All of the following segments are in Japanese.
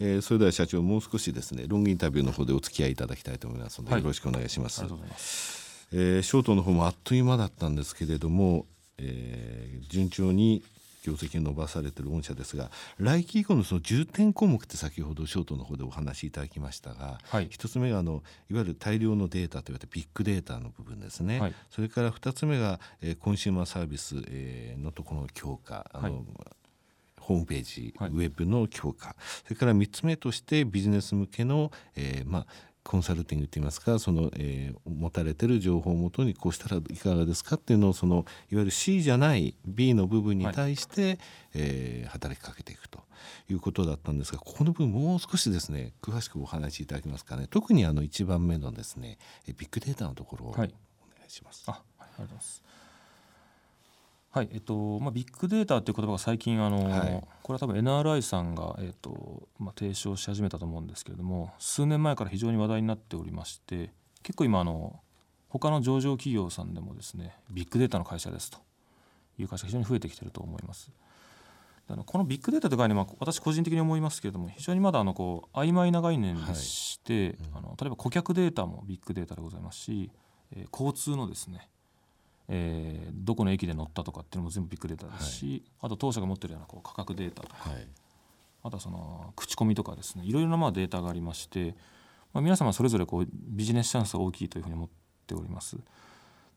えー、それでは社長もう少しですねロングインタビューの方でお付き合いいただきたいと思いますので、はい、よろしくお願いします。えー、ショートの方もあっという間だったんですけれども、えー、順調に業績伸ばされている御社ですが来期以降のその重点項目って先ほどショートの方でお話しいただきましたが、はい、1つ目があのいわゆる大量のデータといわれてビッグデータの部分ですね、はい、それから2つ目が、えー、コンシューマーサービス、えー、のところの強化。あの、はいホームページ、ウェブの強化、それから3つ目としてビジネス向けの、えーまあ、コンサルティングといいますかその、えー、持たれてる情報をもとにこうしたらいかがですかっていうのをそのいわゆる C じゃない B の部分に対して、はい、えー、働きかけていくということだったんですがここの部分もう少しですね詳しくお話しいただけますかね。特にあの1番目のですねビッグデータのところをお願いします。はい、あありがとうございますはいえっとまあ、ビッグデータという言葉が最近あの、はい、これは多分 NRI さんが、えっとまあ、提唱し始めたと思うんですけれども数年前から非常に話題になっておりまして結構今あの他の上場企業さんでもですねビッグデータの会社ですという会社が非常に増えてきていると思います。あのこのビッグデータという概念は私個人的に思いますけれども非常にまだあのこう曖昧な概念でして、はいうん、あの例えば顧客データもビッグデータでございますし、えー、交通のですねえー、どこの駅で乗ったとかっていうのも全部ビッグデータですし、はい、あと当社が持ってるようなこう価格データとか、はい、あとはその口コミとかですねいろいろなまあデータがありまして、まあ、皆様それぞれこうビジネスチャンスが大きいというふうに思っております。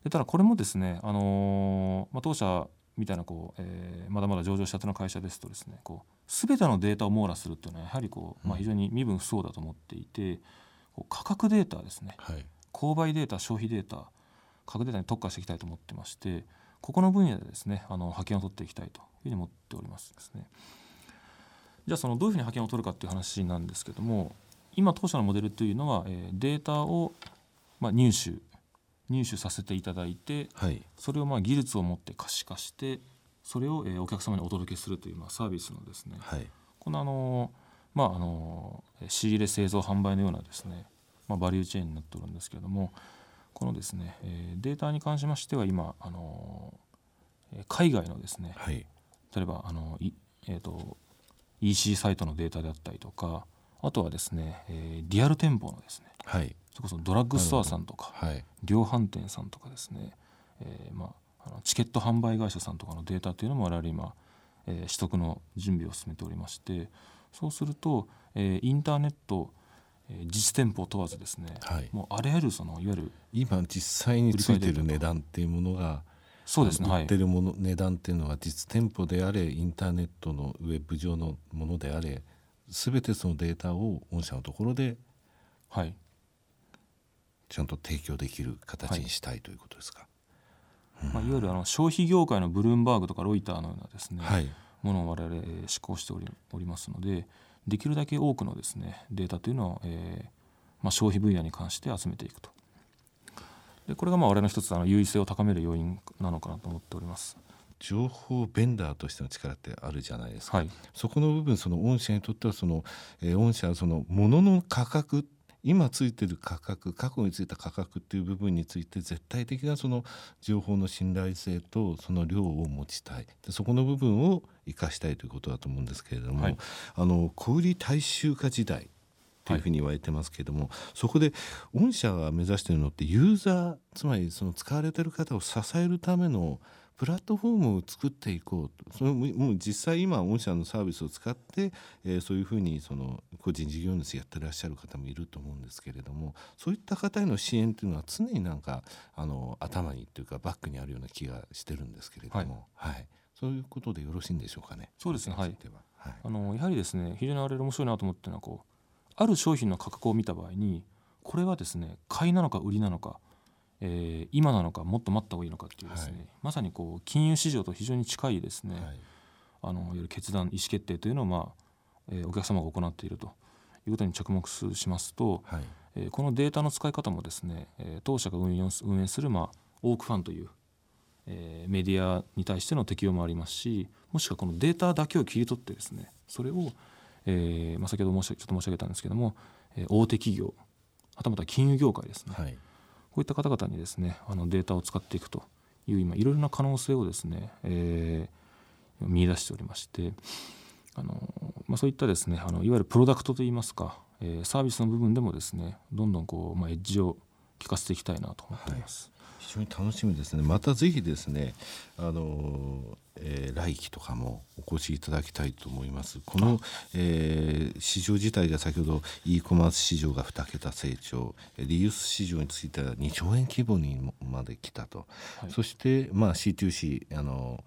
でただこれもですね、あのー、まあ、当社みたいなこう、えー、まだまだ上場したての会社ですとですねこう全てのデータを網羅するっていうのはやはりこう、まあ、非常に身分不相だと思っていて、こう価格データですね、はい、購買データ消費データ核データに特化していきたいと思ってましてここの分野でですねあの派遣を取っていきたいというふうに思っておりますですね。じゃあそのどういうふうに派遣を取るかっていう話なんですけども今当社のモデルというのは、えー、データを、まあ、入手入手させていただいて、はい、それをまあ技術を持って可視化してそれを、えー、お客様にお届けするという、まあ、サービスのですね、はい、このあのまああの仕入れ製造販売のようなですね、まあ、バリューチェーンになっておるんですけれどもこのですね、えー、データに関しましては今、あのー、海外のですね、はい、例えば、あのいえーと、EC サイトのデータであったりとかあとはですね、えー、リアル店舗のですね、はい、それこそドラッグストアさんとか、はい、量販店さんとかですね、えーまあ、あのチケット販売会社さんとかのデータというのも我々今、えー、取得の準備を進めておりましてそうすると、えー、インターネット実店舗問わずですね、はい、もうあらゆるそのいわゆる今実際についてる値段っていうものがそうですね売ってるもの、はい、値段っていうのは実店舗であれインターネットのウェブ上のものであれ全てそのデータを御社のところではい。ちゃんと提供できる形にしたいということですか、はい。まあ、いわゆるあの消費業界のブルームバーグとかロイターのようなですね、はい、ものを我々施行しておりおりますのでできるだけ多くのですねデータというのを、えーまあ、消費分野に関して集めていくと。でこれがまあ我々の一つあの優位性を高める要因なのかなと思っております。情報ベンダーとしての力ってあるじゃないですか、はい、そこの部分その御社にとってはその、えー、御社はその物の価格今ついてる価格過去についた価格っていう部分について絶対的なその情報の信頼性とその量を持ちたい。でそこの部分を生かしたいということだと思うんですけれども、はい、あの小売大衆化時代というふうに言われてますけれども、はい、そこで御社が目指しているのってユーザーつまりその使われてる方を支えるためのプラットフォームを作っていこうと。それもう実際今御社のサービスを使って、えー、そういうふうにその個人事業主やってらっしゃる方もいると思うんですけれどもそういった方への支援というのは常になんかあの頭にというかバックにあるような気がしてるんですけれども、はい、はい、そういうことでよろしいんでしょうかね。そうですね。はい、はい、あのやはりですね非常にあれ面白いなと思ってるのはこうある商品の価格を見た場合にこれはですね買いなのか売りなのかえー、今なのかもっと待った方がいいのかっていうですね、はい、まさにこう金融市場と非常に近いですね、はい、あのいわゆる決断意思決定というのを、まあえー、お客様が行っているということに着目しますと、はい、えー、このデータの使い方もですね、えー、当社が運営する、まあ、オークファンという、えー、メディアに対しての適用もありますしもしくはこのデータだけを切り取ってですねそれを、えーまあ、先ほど申しちょっと申し上げたんですけども、えー、大手企業はたまた金融業界ですね、はい。こういった方々にですねあのデータを使っていくという今いろいろな可能性をですね、えー、見出しておりましてあの、まあ、そういったですねあのいわゆるプロダクトといいますか、えー、サービスの部分でもですねどんどんこう、まあ、エッジを効かせていきたいなと思っています。はい。非常に楽しみですね。またぜひですねあの、えー、来期とかもお越しいただきたいと思います。この、えー、市場自体が先ほど e コマース市場が2桁成長リユース市場については2兆円規模にまで来たと、はい、そしてまあ C2C あの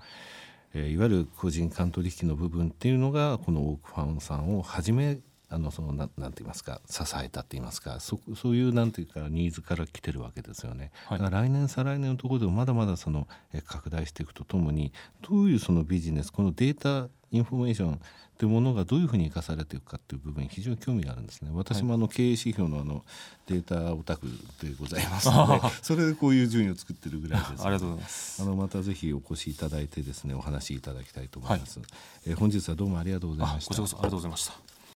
えいわゆる個人間取引の部分っていうのがこのオークファンさんをはじめあのそのななんて言いますか支えたって言いますかそそういうなんていうかニーズから来てるわけですよね。はい、だから来年再来年のところでもまだまだそのえ拡大していくとともにどういうそのビジネスこのデータインフォメーションというものがどういうふうに生かされていくかという部分に非常に興味があるんですね。私もあの経営指標のあのデータオタクでございますの で、それでこういう順位を作ってるぐらいです、ね。ありがとうございます。あのまたぜひお越しいただいてですねお話しいただきたいと思います。はい、え本日はどうもありがとうございました。こちらこそありがとうございました。